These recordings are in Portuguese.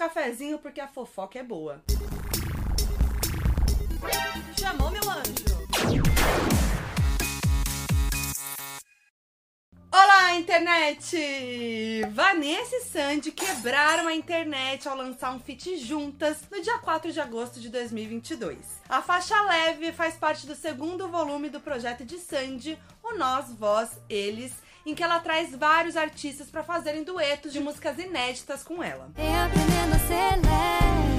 cafezinho porque a fofoca é boa. Chamou meu anjo. Olá, internet! Vanessa e Sandy quebraram a internet ao lançar um feat juntas no dia 4 de agosto de 2022. A faixa leve faz parte do segundo volume do projeto de Sandy, o Nós, Vós, Eles, em que ela traz vários artistas para fazerem duetos de músicas inéditas com ela. leve.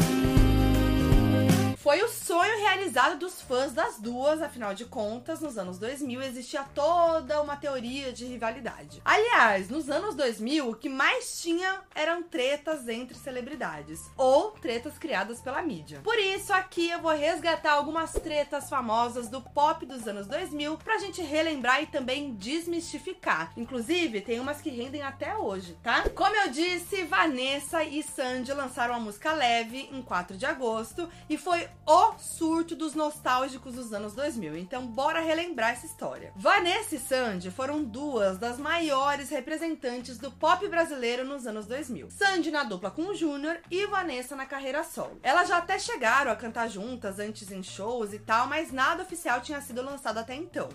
Foi o sonho realizado dos fãs das duas, afinal de contas, nos anos 2000 existia toda uma teoria de rivalidade. Aliás, nos anos 2000, o que mais tinha eram tretas entre celebridades, ou tretas criadas pela mídia. Por isso, aqui eu vou resgatar algumas tretas famosas do pop dos anos 2000 pra gente relembrar e também desmistificar. Inclusive, tem umas que rendem até hoje, tá? Como eu disse, Vanessa e Sandy lançaram a música Leve em 4 de agosto e foi o surto dos nostálgicos dos anos 2000. Então, bora relembrar essa história. Vanessa e Sandy foram duas das maiores representantes do pop brasileiro nos anos 2000. Sandy na dupla com o Júnior e Vanessa na carreira solo. Elas já até chegaram a cantar juntas antes em shows e tal, mas nada oficial tinha sido lançado até então.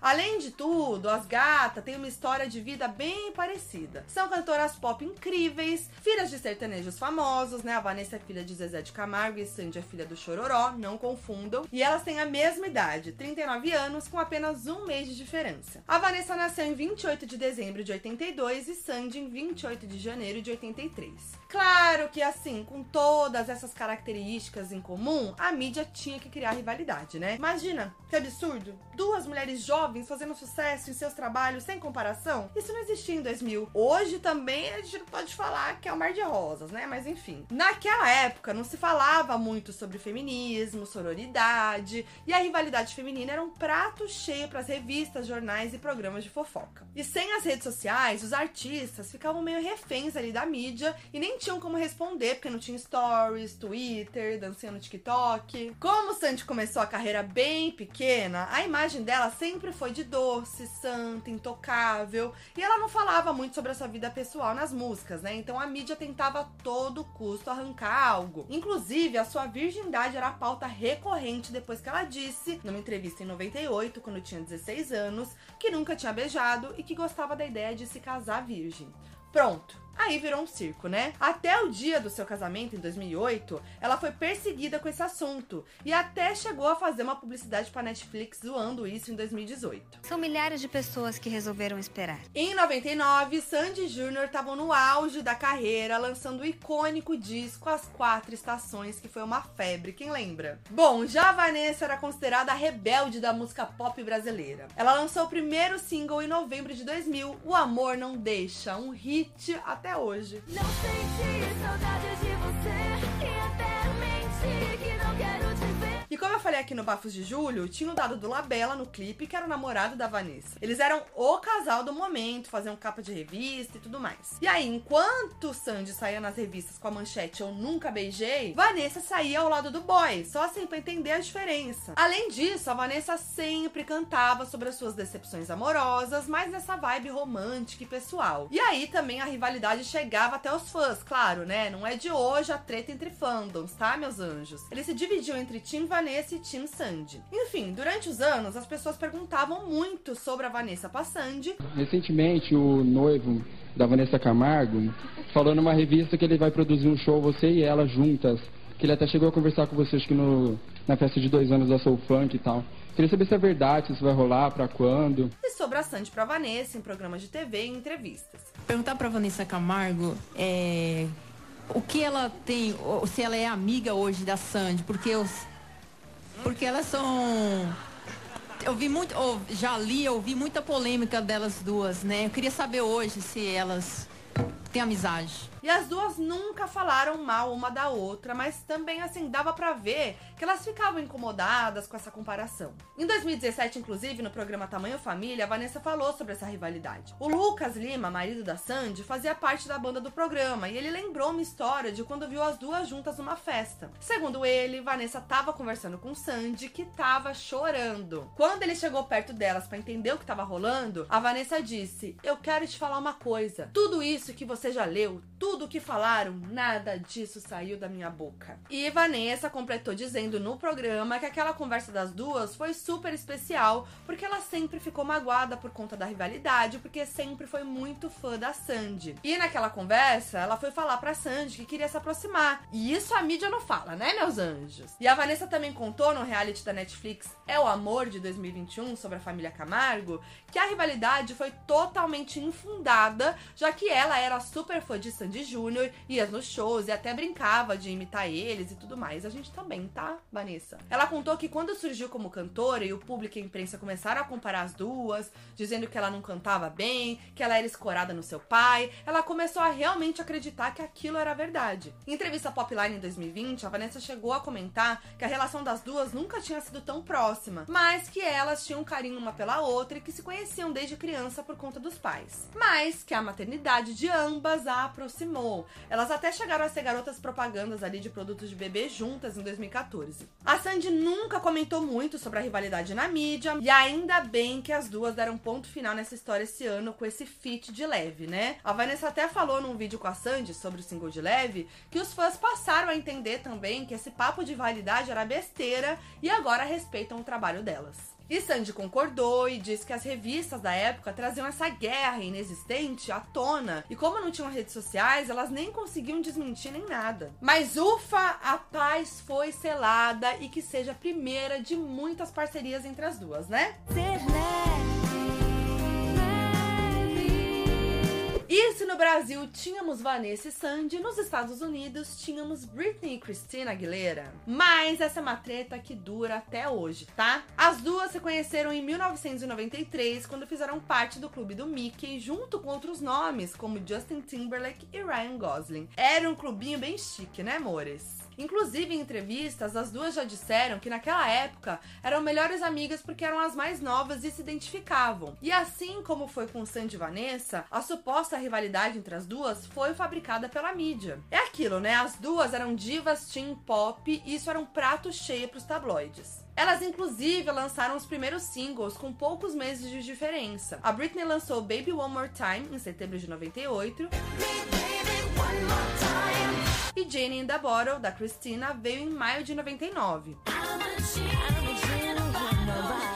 Além de tudo, as gatas têm uma história de vida bem parecida. São cantoras pop incríveis, filhas de sertanejos famosos, né? A Vanessa é filha de Zezé de Camargo e Sandy é filha do Chororó, não confundam. E elas têm a mesma idade, 39 anos, com apenas um mês de diferença. A Vanessa nasceu em 28 de dezembro de 82 e Sandy em 28 de janeiro de 83. Claro que assim, com todas essas características em comum, a mídia tinha que criar rivalidade, né? Imagina, que absurdo! Duas mulheres jovens jovens fazendo sucesso em seus trabalhos sem comparação, isso não existia em 2000. Hoje também a gente pode falar que é um mar de rosas, né? Mas enfim. Naquela época não se falava muito sobre feminismo, sororidade, e a rivalidade feminina era um prato cheio para as revistas, jornais e programas de fofoca. E sem as redes sociais, os artistas ficavam meio reféns ali da mídia e nem tinham como responder, porque não tinha stories, Twitter, dancinha no TikTok. Como Sandy começou a carreira bem pequena, a imagem dela sempre foi de doce, santa, intocável. E ela não falava muito sobre a sua vida pessoal nas músicas, né? Então a mídia tentava a todo custo arrancar algo. Inclusive, a sua virgindade era a pauta recorrente depois que ela disse, numa entrevista em 98, quando tinha 16 anos, que nunca tinha beijado e que gostava da ideia de se casar virgem. Pronto. Aí virou um circo, né? Até o dia do seu casamento, em 2008, ela foi perseguida com esse assunto e até chegou a fazer uma publicidade para Netflix zoando isso em 2018. São milhares de pessoas que resolveram esperar. Em 99, Sandy Jr. estavam no auge da carreira, lançando o icônico disco As Quatro Estações, que foi uma febre, quem lembra? Bom, já a Vanessa era considerada a rebelde da música pop brasileira. Ela lançou o primeiro single em novembro de 2000, O Amor Não Deixa, um hit até até hoje. Não senti saudade de você e até menti que não quero te ver. E como eu falei aqui no Bafos de Julho, tinha o dado do Labella no clipe, que era o namorado da Vanessa. Eles eram o casal do momento, faziam capa de revista e tudo mais. E aí, enquanto Sandy saía nas revistas com a manchete Eu Nunca Beijei, Vanessa saía ao lado do boy, só assim pra entender a diferença. Além disso, a Vanessa sempre cantava sobre as suas decepções amorosas, mas nessa vibe romântica e pessoal. E aí também a rivalidade chegava até os fãs, claro, né? Não é de hoje a treta entre fandoms, tá, meus anjos? Eles se dividiam entre Team Vanessa Vanessa e Tim Sandy. Enfim, durante os anos, as pessoas perguntavam muito sobre a Vanessa Passandi. Recentemente, o noivo da Vanessa Camargo falou numa revista que ele vai produzir um show, você e ela juntas. Que ele até chegou a conversar com você, acho que no, na festa de dois anos da Soul Funk e tal. Queria saber se é verdade, se isso vai rolar, para quando. E sobre a Sandy pra Vanessa em programas de TV e entrevistas. Perguntar pra Vanessa Camargo é, o que ela tem, se ela é amiga hoje da Sandy, porque eu porque elas são. Eu vi muito, ou já li, ouvi muita polêmica delas duas, né? Eu queria saber hoje se elas tem amizade. E as duas nunca falaram mal uma da outra, mas também assim dava para ver que elas ficavam incomodadas com essa comparação. Em 2017, inclusive, no programa Tamanho Família, a Vanessa falou sobre essa rivalidade. O Lucas Lima, marido da Sandy, fazia parte da banda do programa e ele lembrou uma história de quando viu as duas juntas numa festa. Segundo ele, Vanessa tava conversando com Sandy, que tava chorando. Quando ele chegou perto delas para entender o que tava rolando, a Vanessa disse: "Eu quero te falar uma coisa. Tudo isso que você já leu, tudo o que falaram, nada disso saiu da minha boca. E Vanessa completou dizendo no programa que aquela conversa das duas foi super especial, porque ela sempre ficou magoada por conta da rivalidade, porque sempre foi muito fã da Sandy. E naquela conversa, ela foi falar pra Sandy que queria se aproximar. E isso a mídia não fala, né, meus anjos? E a Vanessa também contou no reality da Netflix É o Amor de 2021 sobre a família Camargo que a rivalidade foi totalmente infundada, já que ela era super fã de Sandy Júnior, ia nos shows e até brincava de imitar eles e tudo mais. A gente também, tá, Vanessa? Ela contou que quando surgiu como cantora e o público e a imprensa começaram a comparar as duas, dizendo que ela não cantava bem, que ela era escorada no seu pai, ela começou a realmente acreditar que aquilo era verdade. Em entrevista Popline em 2020, a Vanessa chegou a comentar que a relação das duas nunca tinha sido tão próxima, mas que elas tinham um carinho uma pela outra e que se conheciam desde criança por conta dos pais. Mas que a maternidade de ambas a aproximou. Elas até chegaram a ser garotas propagandas ali de produtos de bebê juntas em 2014. A Sandy nunca comentou muito sobre a rivalidade na mídia, e ainda bem que as duas deram ponto final nessa história esse ano com esse feat de leve, né? A Vanessa até falou num vídeo com a Sandy sobre o single de leve que os fãs passaram a entender também que esse papo de rivalidade era besteira e agora respeitam o trabalho delas. E Sandy concordou e disse que as revistas da época traziam essa guerra inexistente à tona. E como não tinham redes sociais, elas nem conseguiam desmentir nem nada. Mas ufa, a paz foi selada e que seja a primeira de muitas parcerias entre as duas, né? Ser E se no Brasil tínhamos Vanessa e Sandy, nos Estados Unidos tínhamos Britney e Christina Aguilera. Mas essa é uma treta que dura até hoje, tá? As duas se conheceram em 1993, quando fizeram parte do clube do Mickey, junto com outros nomes, como Justin Timberlake e Ryan Gosling. Era um clubinho bem chique, né, amores? Inclusive, em entrevistas, as duas já disseram que naquela época eram melhores amigas porque eram as mais novas e se identificavam. E assim como foi com Sandy e Vanessa, a suposta rivalidade entre as duas foi fabricada pela mídia. É aquilo, né? As duas eram divas teen pop e isso era um prato cheio para os tabloides. Elas, inclusive, lançaram os primeiros singles com poucos meses de diferença. A Britney lançou Baby One More Time em setembro de 98. E Jane in the Bottle, da Christina, veio em maio de 99.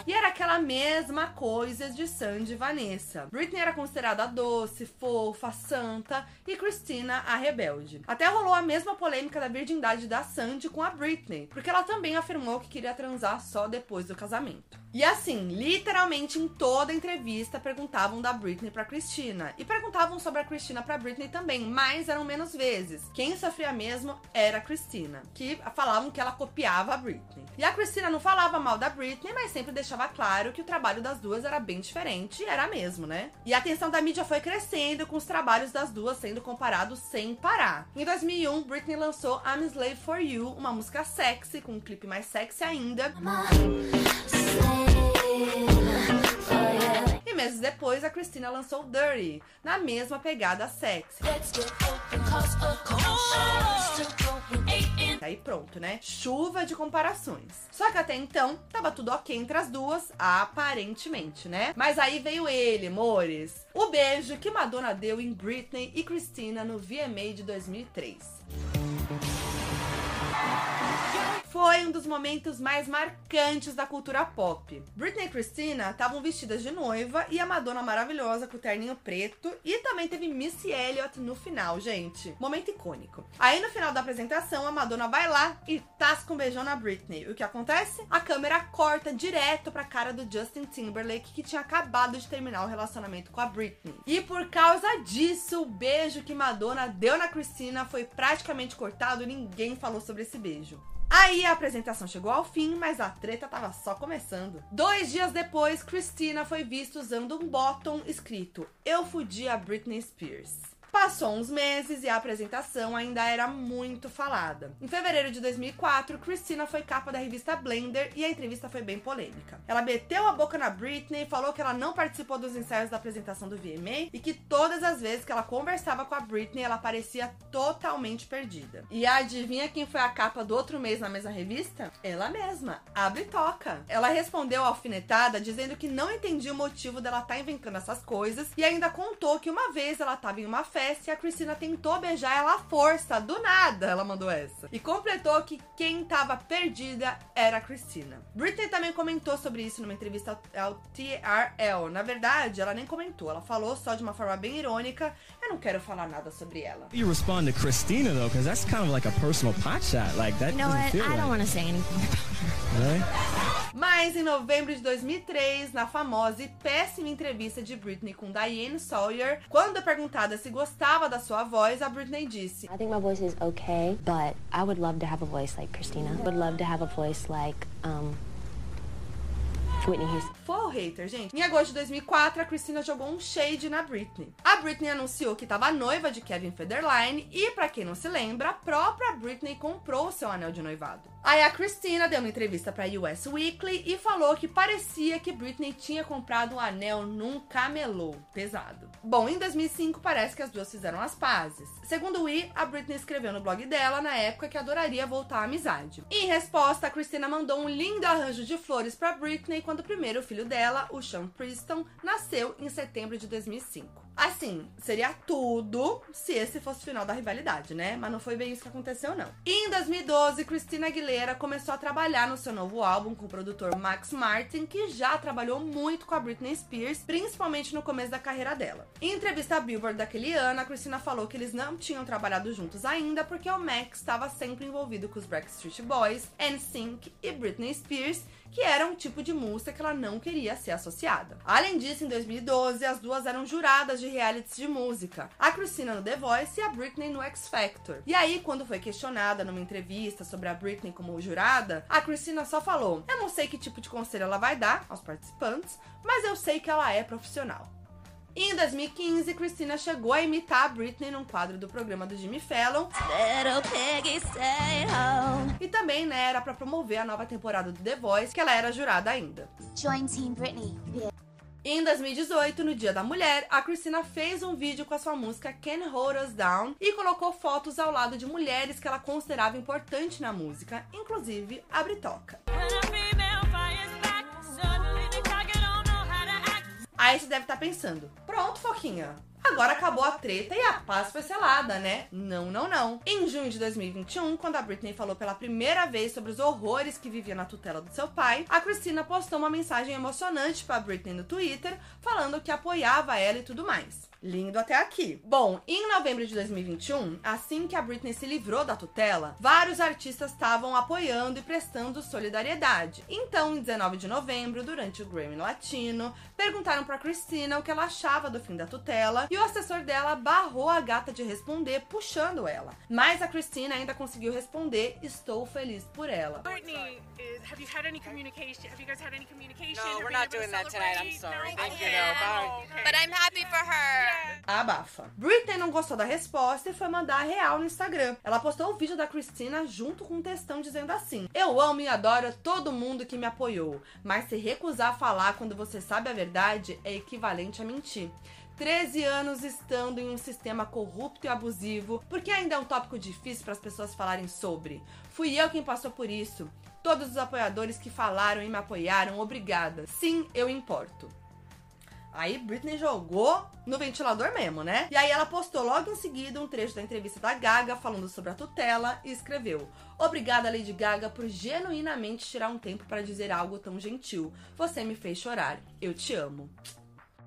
E era aquela mesma coisa de Sandy e Vanessa. Britney era considerada doce, fofa, santa e Christina a rebelde. Até rolou a mesma polêmica da virgindade da Sandy com a Britney, porque ela também afirmou que queria transar só depois do casamento. E assim, literalmente em toda entrevista perguntavam da Britney pra Christina. E perguntavam sobre a Christina pra Britney também, mas eram menos vezes. Quem sofria mesmo era a Christina, que falavam que ela copiava a Britney. E a Christina não falava mal da Britney, mas sempre deixava claro que o trabalho das duas era bem diferente, e era mesmo, né? E a atenção da mídia foi crescendo, com os trabalhos das duas sendo comparados sem parar. Em 2001, Britney lançou I'm Slave for You, uma música sexy, com um clipe mais sexy ainda. E meses depois, a Christina lançou Dirty, na mesma pegada sexy. Aí pronto, né? Chuva de comparações. Só que até então, tava tudo ok entre as duas, aparentemente, né? Mas aí veio ele, amores. O beijo que Madonna deu em Britney e Christina no VMA de 2003 foi um dos momentos mais marcantes da cultura pop. Britney e Christina estavam vestidas de noiva e a Madonna maravilhosa com o terninho preto e também teve Missy Elliott no final, gente. Momento icônico. Aí no final da apresentação, a Madonna vai lá e tasca um beijão na Britney. O que acontece? A câmera corta direto pra cara do Justin Timberlake que tinha acabado de terminar o relacionamento com a Britney. E por causa disso, o beijo que Madonna deu na Christina foi praticamente cortado e ninguém falou sobre esse beijo. Aí a apresentação chegou ao fim, mas a treta tava só começando. Dois dias depois, Christina foi vista usando um bottom escrito Eu fudi a Britney Spears. Passou uns meses e a apresentação ainda era muito falada. Em fevereiro de 2004, Christina foi capa da revista Blender e a entrevista foi bem polêmica. Ela meteu a boca na Britney, falou que ela não participou dos ensaios da apresentação do VMA e que todas as vezes que ela conversava com a Britney, ela parecia totalmente perdida. E adivinha quem foi a capa do outro mês na mesma revista? Ela mesma, Abre Toca. Ela respondeu alfinetada dizendo que não entendia o motivo dela estar tá inventando essas coisas e ainda contou que uma vez ela estava em uma festa e a Cristina tentou beijar ela à força, do nada ela mandou essa. E completou que quem estava perdida era a Cristina. Britney também comentou sobre isso numa entrevista ao TRL. Na verdade, ela nem comentou, ela falou só de uma forma bem irônica. Eu não quero falar nada sobre ela. You respond to Christina though, because that's kind of like a personal pot shot. Like that you know doesn't what? feel I don't right. want to say anything. Really? Mas em novembro de 2003, na famosa e péssima entrevista de Britney com Diane Sawyer, quando perguntada se gostava da sua voz, a Britney disse: I think my voice is okay, but I would love to have a voice like Christina. Would love to have a voice like um, Whitney Houston. Foi o hater, gente. Em agosto de 2004, a Christina jogou um shade na Britney. A Britney anunciou que estava noiva de Kevin Federline e, para quem não se lembra, a própria Britney comprou o seu anel de noivado. Aí a Christina deu uma entrevista para US Weekly e falou que parecia que Britney tinha comprado um anel num camelô. Pesado. Bom, em 2005 parece que as duas fizeram as pazes. Segundo o I, a Britney escreveu no blog dela na época que adoraria voltar à amizade. Em resposta, a Christina mandou um lindo arranjo de flores para Britney quando o primeiro filho dela, o Sean Preston, nasceu em setembro de 2005. Assim, seria tudo se esse fosse o final da rivalidade, né? Mas não foi bem isso que aconteceu, não. Em 2012, Christina Aguilera começou a trabalhar no seu novo álbum com o produtor Max Martin, que já trabalhou muito com a Britney Spears, principalmente no começo da carreira dela. Em entrevista à Billboard daquele ano, a Christina falou que eles não tinham trabalhado juntos ainda porque o Max estava sempre envolvido com os Backstreet Boys, NSYNC e Britney Spears, que era um tipo de música que ela não queria ser associada. Além disso, em 2012, as duas eram juradas de realities de música. A Christina no The Voice e a Britney no X Factor. E aí, quando foi questionada numa entrevista sobre a Britney como jurada, a Christina só falou: "Eu não sei que tipo de conselho ela vai dar aos participantes, mas eu sei que ela é profissional." E em 2015, Christina chegou a imitar a Britney num quadro do programa do Jimmy Fallon. E também, né, era pra promover a nova temporada do The Voice, que ela era jurada ainda. Join Team Britney. E em 2018, no Dia da Mulher, a Christina fez um vídeo com a sua música Can't Hold Us Down e colocou fotos ao lado de mulheres que ela considerava importante na música, inclusive a Britoca. Aí você deve estar pensando, pronto, Foquinha. Agora acabou a treta e a paz foi selada, né? Não, não, não. Em junho de 2021, quando a Britney falou pela primeira vez sobre os horrores que vivia na tutela do seu pai, a Christina postou uma mensagem emocionante para Britney no Twitter, falando que apoiava ela e tudo mais. Lindo até aqui. Bom, em novembro de 2021, assim que a Britney se livrou da tutela, vários artistas estavam apoiando e prestando solidariedade. Então, em 19 de novembro, durante o Grammy Latino, perguntaram para Christina o que ela achava do fim da tutela e o assessor dela barrou a gata de responder, puxando ela. Mas a Christina ainda conseguiu responder: "Estou feliz por ela". Britney, is, have you had any communication? Have you guys had any communication? No, we're not doing that tonight. I'm sorry. No? Thank you. Bye. Okay. But I'm happy for her. Abafa. Britney não gostou da resposta e foi mandar a real no Instagram. Ela postou o vídeo da Christina junto com um textão dizendo assim: Eu amo e adoro todo mundo que me apoiou, mas se recusar a falar quando você sabe a verdade é equivalente a mentir. 13 anos estando em um sistema corrupto e abusivo, porque ainda é um tópico difícil para as pessoas falarem sobre. Fui eu quem passou por isso. Todos os apoiadores que falaram e me apoiaram, obrigada. Sim, eu importo. Aí Britney jogou no ventilador mesmo, né? E aí ela postou logo em seguida um trecho da entrevista da Gaga falando sobre a tutela e escreveu: Obrigada, Lady Gaga, por genuinamente tirar um tempo para dizer algo tão gentil. Você me fez chorar. Eu te amo.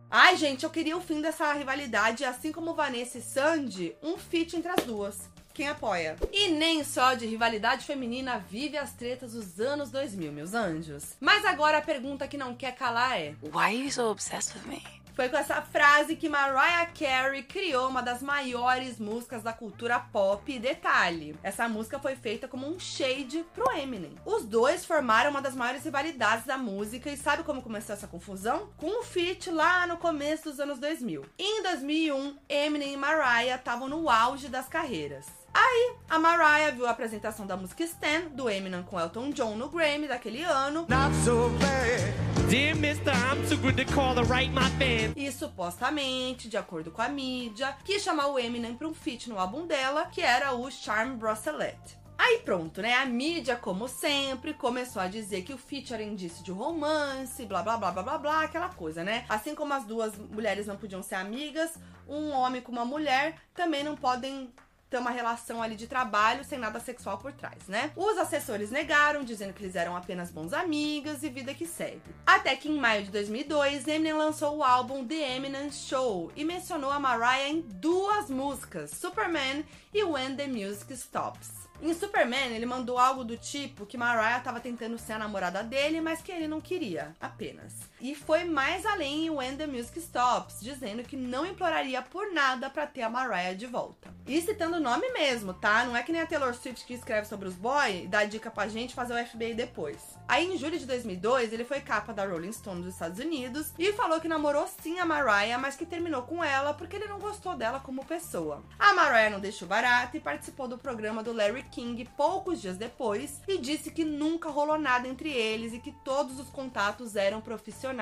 Ai, gente, eu queria o fim dessa rivalidade, assim como Vanessa e Sandy, um feat entre as duas. Quem apoia? E nem só de rivalidade feminina vive as tretas dos anos 2000, meus anjos. Mas agora a pergunta que não quer calar é: Why are you so obsessed with me? Foi com essa frase que Mariah Carey criou uma das maiores músicas da cultura pop. E detalhe, essa música foi feita como um shade pro Eminem. Os dois formaram uma das maiores rivalidades da música e sabe como começou essa confusão? Com um feat lá no começo dos anos 2000. Em 2001, Eminem e Mariah estavam no auge das carreiras. Aí, a Mariah viu a apresentação da música Stan, do Eminem com Elton John no Grammy daquele ano. Not so bad. Dear mister, I'm too good to call to write my band. E supostamente, de acordo com a mídia, quis chamar o Eminem para um feat no álbum dela, que era o Charm Bracelet. Aí pronto, né? A mídia, como sempre, começou a dizer que o feat era indício de romance, blá blá blá blá blá blá, aquela coisa, né? Assim como as duas mulheres não podiam ser amigas, um homem com uma mulher também não podem ter uma relação ali de trabalho sem nada sexual por trás, né? Os assessores negaram, dizendo que eles eram apenas bons amigos e vida que segue. Até que em maio de 2002, Eminem lançou o álbum The Eminem Show e mencionou a Mariah em duas músicas, Superman e When the Music Stops. Em Superman, ele mandou algo do tipo que Mariah estava tentando ser a namorada dele, mas que ele não queria, apenas. E foi mais além em When the Music Stops, dizendo que não imploraria por nada para ter a Mariah de volta. E citando o nome mesmo, tá? Não é que nem a Taylor Swift que escreve sobre os boys e dá dica pra gente fazer o FBI depois. Aí em julho de 2002, ele foi capa da Rolling Stone dos Estados Unidos e falou que namorou sim a Mariah, mas que terminou com ela porque ele não gostou dela como pessoa. A Mariah não deixou barato e participou do programa do Larry King poucos dias depois e disse que nunca rolou nada entre eles e que todos os contatos eram profissionais.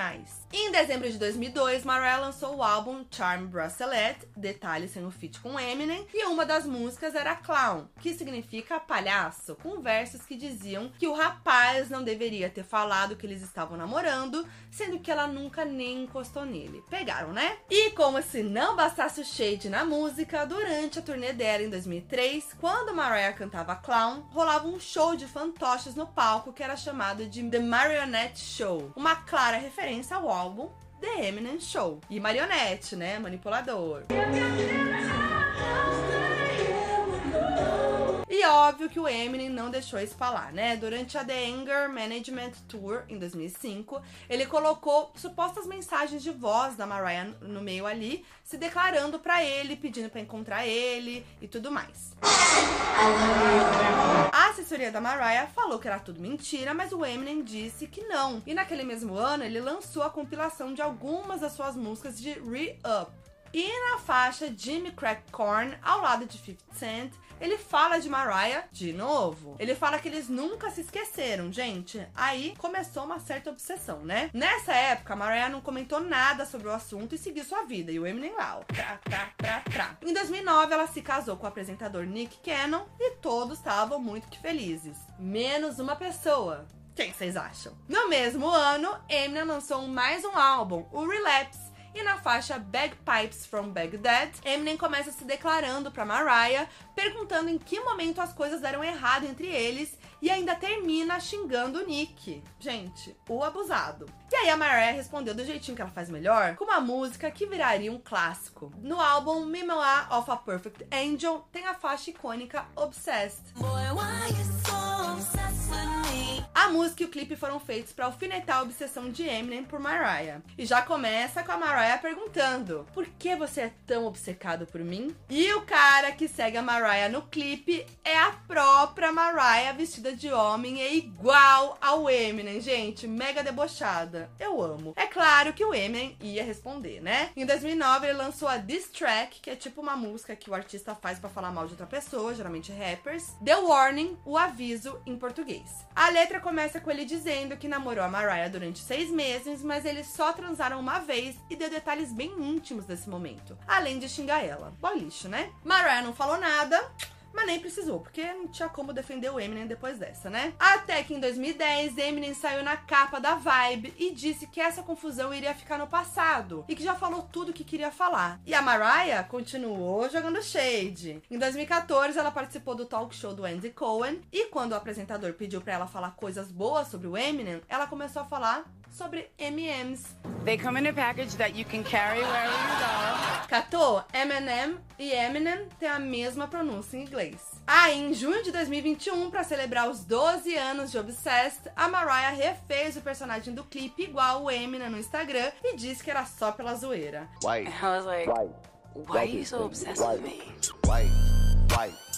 Em dezembro de 2002, Mariah lançou o álbum Charm Bracelet, detalhes sem o feat com Eminem, e uma das músicas era Clown, que significa palhaço, com versos que diziam que o rapaz não deveria ter falado que eles estavam namorando, sendo que ela nunca nem encostou nele. Pegaram, né? E como se não bastasse o shade na música, durante a turnê dela em 2003, quando Mariah cantava Clown, rolava um show de fantoches no palco que era chamado de The Marionette Show, uma clara referência ao álbum The Eminem Show. E marionete, né? Manipulador. E óbvio que o Eminem não deixou isso falar, né? Durante a The Anger Management Tour em 2005, ele colocou supostas mensagens de voz da Mariah no meio ali, se declarando pra ele, pedindo pra encontrar ele e tudo mais. A assessoria da Mariah falou que era tudo mentira, mas o Eminem disse que não. E naquele mesmo ano, ele lançou a compilação de algumas das suas músicas de Re-Up. E na faixa Jimmy Crack Corn, ao lado de 50 Cent, ele fala de Mariah de novo. Ele fala que eles nunca se esqueceram, gente. Aí começou uma certa obsessão, né? Nessa época, Mariah não comentou nada sobre o assunto e seguiu sua vida. E o Eminem lá, ó, trá, trá, trá, trá. Em 2009, ela se casou com o apresentador Nick Cannon e todos estavam muito que felizes. Menos uma pessoa. Quem vocês acham? No mesmo ano, Eminem lançou mais um álbum, o Relapse. E na faixa Bagpipes from Baghdad, Eminem começa se declarando para Mariah, perguntando em que momento as coisas deram errado entre eles e ainda termina xingando o Nick. Gente, o abusado. E aí a Mariah respondeu do jeitinho que ela faz melhor, com uma música que viraria um clássico. No álbum Memoir of a Perfect Angel tem a faixa icônica Obsessed. A música e o clipe foram feitos para alfinetar a obsessão de Eminem por Mariah. E já começa com a Mariah perguntando: Por que você é tão obcecado por mim? E o cara que segue a Mariah no clipe é a própria Mariah vestida de homem, é igual ao Eminem, gente, mega debochada. Eu amo. É claro que o Eminem ia responder, né? Em 2009 ele lançou a Diss Track, que é tipo uma música que o artista faz para falar mal de outra pessoa, geralmente rappers. The Warning, o aviso em português. A letra começa com ele dizendo que namorou a Mariah durante seis meses, mas eles só transaram uma vez e deu detalhes bem íntimos desse momento, além de xingar ela. Boy lixo, né? Mariah não falou nada. Mas nem precisou, porque não tinha como defender o Eminem depois dessa, né? Até que em 2010, Eminem saiu na capa da Vibe e disse que essa confusão iria ficar no passado e que já falou tudo o que queria falar. E a Mariah continuou jogando shade. Em 2014, ela participou do talk show do Andy Cohen e quando o apresentador pediu para ela falar coisas boas sobre o Eminem, ela começou a falar sobre M&M's. They come in a package that you can carry wherever you go. Catô, M&M e Eminem têm a mesma pronúncia em inglês. Aí, em junho de 2021, para celebrar os 12 anos de Obsessed, a Mariah refez o personagem do clipe igual o Eminem no Instagram e disse que era só pela zoeira. White. I was like, why are you so obsessed with me? White. White.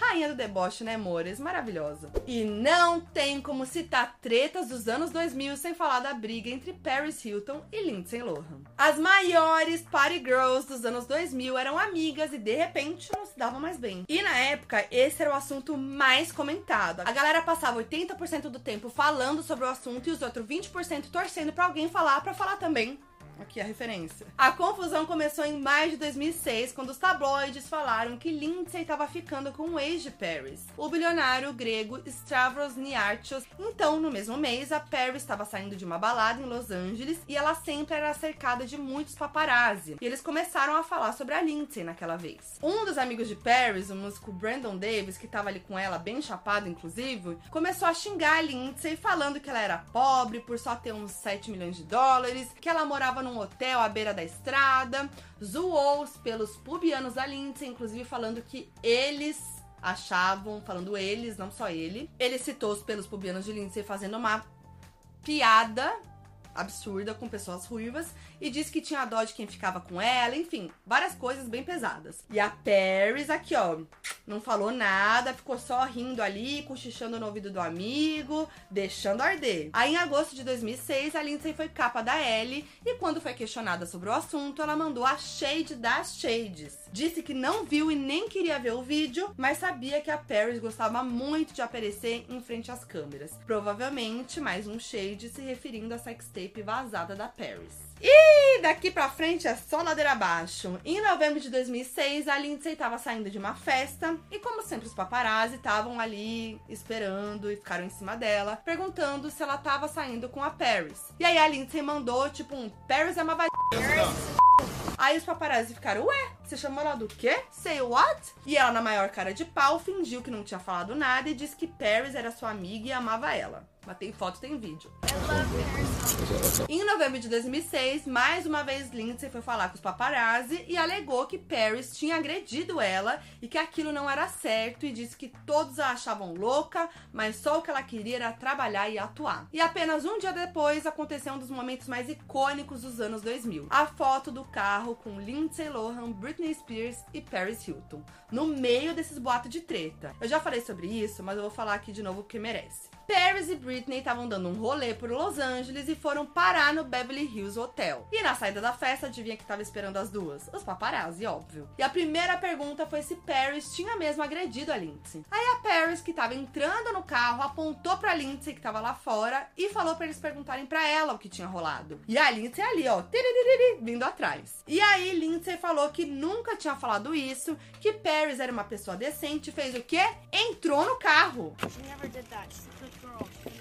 Rainha do deboche, né, amores? Maravilhosa. E não tem como citar tretas dos anos 2000 sem falar da briga entre Paris Hilton e Lindsay Lohan. As maiores party girls dos anos 2000 eram amigas e de repente não se davam mais bem. E na época, esse era o assunto mais comentado. A galera passava 80% do tempo falando sobre o assunto e os outros 20% torcendo para alguém falar para falar também Aqui a referência. A confusão começou em maio de 2006, quando os tabloides falaram que Lindsay estava ficando com o ex de Paris, o bilionário grego Stavros Niarchos. Então, no mesmo mês, a Paris estava saindo de uma balada em Los Angeles e ela sempre era cercada de muitos paparazzi. E eles começaram a falar sobre a Lindsay naquela vez. Um dos amigos de Paris, o músico Brandon Davis, que estava ali com ela, bem chapado inclusive, começou a xingar a Lindsay, falando que ela era pobre por só ter uns 7 milhões de dólares, que ela morava num hotel à beira da estrada, zoou pelos pubianos da Lindsay, inclusive falando que eles achavam, falando eles, não só ele. Ele citou os pelos pubianos de Lindsay fazendo uma piada absurda com pessoas ruivas e disse que tinha dó de quem ficava com ela, enfim, várias coisas bem pesadas. E a Paris aqui, ó, não falou nada, ficou só rindo ali, cochichando no ouvido do amigo, deixando arder. Aí em agosto de 2006, a Lindsay foi capa da Elle e quando foi questionada sobre o assunto, ela mandou a shade das shades. Disse que não viu e nem queria ver o vídeo, mas sabia que a Paris gostava muito de aparecer em frente às câmeras. Provavelmente mais um shade se referindo à sextape vazada da Paris. E daqui pra frente é só ladeira abaixo. Em novembro de 2006, a Lindsay estava saindo de uma festa e, como sempre, os paparazzi estavam ali esperando e ficaram em cima dela, perguntando se ela estava saindo com a Paris. E aí a Lindsay mandou, tipo, um Paris é uma Aí os paparazzi ficaram, ué, você chamou ela do quê? Say what? E ela, na maior cara de pau, fingiu que não tinha falado nada e disse que Paris era sua amiga e amava ela. Mas tem foto, tem vídeo. Em novembro de 2006, mais uma vez Lindsay foi falar com os paparazzi e alegou que Paris tinha agredido ela e que aquilo não era certo e disse que todos a achavam louca, mas só o que ela queria era trabalhar e atuar. E apenas um dia depois aconteceu um dos momentos mais icônicos dos anos 2000. A foto do carro com Lindsay Lohan, Britney Spears e Paris Hilton, no meio desses boatos de treta. Eu já falei sobre isso, mas eu vou falar aqui de novo porque merece. Paris e Britney estavam dando um rolê por Los Angeles e foram parar no Beverly Hills Hotel. E na saída da festa, adivinha que estava esperando as duas? Os paparazzi, óbvio. E a primeira pergunta foi se Paris tinha mesmo agredido a Lindsay. Aí a Paris, que estava entrando no carro, apontou pra Lindsay, que estava lá fora, e falou para eles perguntarem para ela o que tinha rolado. E a Lindsay ali, ó, vindo atrás. E aí Lindsay falou que nunca tinha falado isso, que Paris era uma pessoa decente, fez o quê? Entrou no carro. She never did that. girl.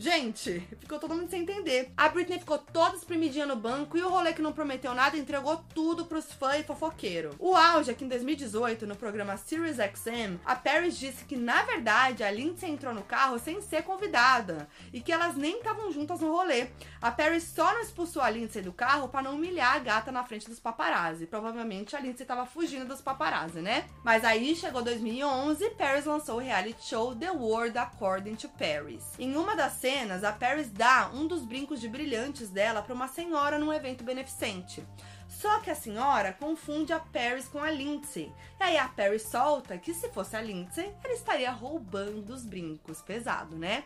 Gente, ficou todo mundo sem entender. A Britney ficou toda espremidinha no banco e o rolê que não prometeu nada entregou tudo pros fãs e fofoqueiro. O auge é que em 2018, no programa Sirius XM, a Paris disse que na verdade a Lindsay entrou no carro sem ser convidada e que elas nem estavam juntas no rolê. A Paris só não expulsou a Lindsay do carro para não humilhar a gata na frente dos paparazzi. Provavelmente a Lindsay estava fugindo dos paparazzi, né? Mas aí chegou 2011 e Paris lançou o reality show The World According to Paris. Em uma das cenas, a Paris dá um dos brincos de brilhantes dela para uma senhora num evento beneficente. Só que a senhora confunde a Paris com a Lindsay. E aí a Paris solta que se fosse a Lindsay, ela estaria roubando os brincos. Pesado, né?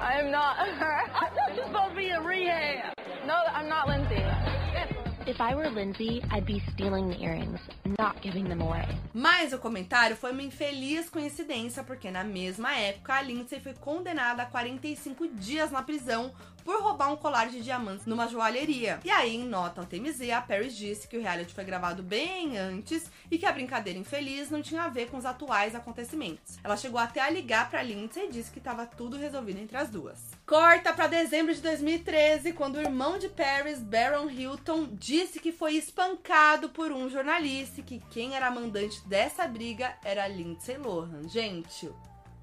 I'm not her. I thought you supposed to be a rehab. No, I'm not Lindsay. If I were Lindsay, I'd be stealing the earrings, not giving them away. Mas o comentário foi uma infeliz coincidência, porque na mesma época a Lindsay foi condenada a 45 dias na prisão por roubar um colar de diamantes numa joalheria. E aí, em nota ao TMZ, a Paris disse que o reality foi gravado bem antes e que a brincadeira infeliz não tinha a ver com os atuais acontecimentos. Ela chegou até a ligar para Lindsay e disse que estava tudo resolvido entre as duas. Corta para dezembro de 2013, quando o irmão de Paris, Baron Hilton, disse que foi espancado por um jornalista e que quem era mandante dessa briga era Lindsay Lohan. Gente,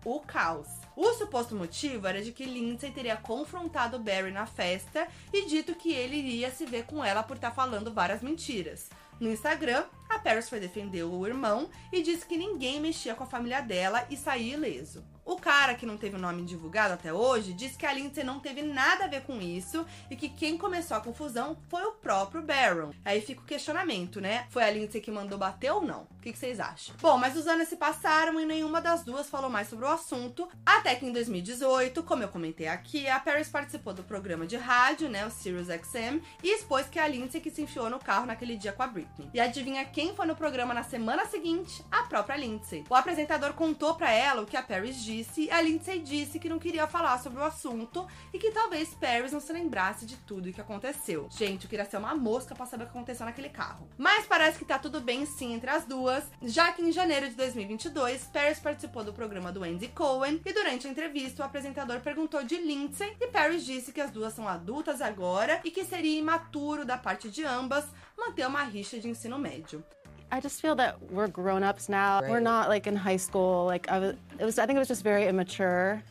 o caos. O suposto motivo era de que Lindsay teria confrontado Barry na festa e dito que ele iria se ver com ela por estar falando várias mentiras. No Instagram, a Paris foi defender o irmão e disse que ninguém mexia com a família dela e saía ileso. O cara, que não teve o nome divulgado até hoje, disse que a Lindsay não teve nada a ver com isso e que quem começou a confusão foi o próprio Baron. Aí fica o questionamento, né? Foi a Lindsay que mandou bater ou não? O que, que vocês acham? Bom, mas os anos se passaram e nenhuma das duas falou mais sobre o assunto, até que em 2018, como eu comentei aqui, a Paris participou do programa de rádio, né, o Sirius XM, e expôs que é a Lindsay que se enfiou no carro naquele dia com a Britney. E adivinha quem foi no programa na semana seguinte? A própria Lindsay. O apresentador contou para ela o que a Paris disse disse, a Lindsay disse que não queria falar sobre o assunto e que talvez Paris não se lembrasse de tudo o que aconteceu. Gente, eu queria ser uma mosca para saber o que aconteceu naquele carro. Mas parece que tá tudo bem sim entre as duas, já que em janeiro de 2022, Paris participou do programa do Andy Cohen e durante a entrevista o apresentador perguntou de Lindsay e Paris disse que as duas são adultas agora e que seria imaturo da parte de ambas manter uma rixa de ensino médio. I just feel that we're grown-ups now. Right. We're not like in high school. Like I was, it was. I think it was just very immature.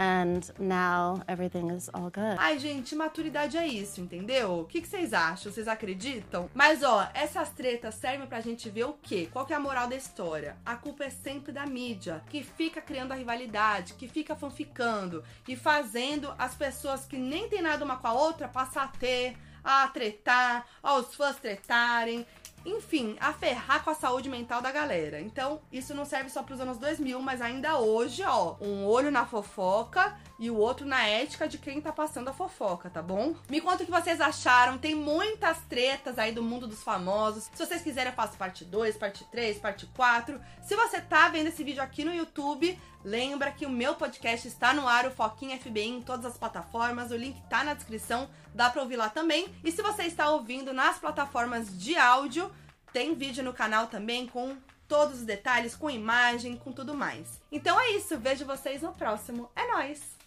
And now everything is all good. Ai, gente, maturidade é isso, entendeu? O que, que vocês acham? Vocês acreditam? Mas, ó, essas tretas servem pra gente ver o quê? Qual que é a moral da história? A culpa é sempre da mídia, que fica criando a rivalidade, que fica fanficando e fazendo as pessoas que nem tem nada uma com a outra passar a ter, a tretar, aos fãs tretarem enfim, a ferrar com a saúde mental da galera. Então, isso não serve só para os anos 2000, mas ainda hoje, ó, um olho na fofoca e o outro na ética de quem tá passando a fofoca, tá bom? Me conta o que vocês acharam. Tem muitas tretas aí do mundo dos famosos. Se vocês quiserem, eu faço parte 2, parte 3, parte 4. Se você tá vendo esse vídeo aqui no YouTube, lembra que o meu podcast está no ar, o Foquinha FBI, em todas as plataformas. O link tá na descrição, dá pra ouvir lá também. E se você está ouvindo nas plataformas de áudio, tem vídeo no canal também com todos os detalhes, com imagem, com tudo mais. Então é isso, vejo vocês no próximo. É nóis!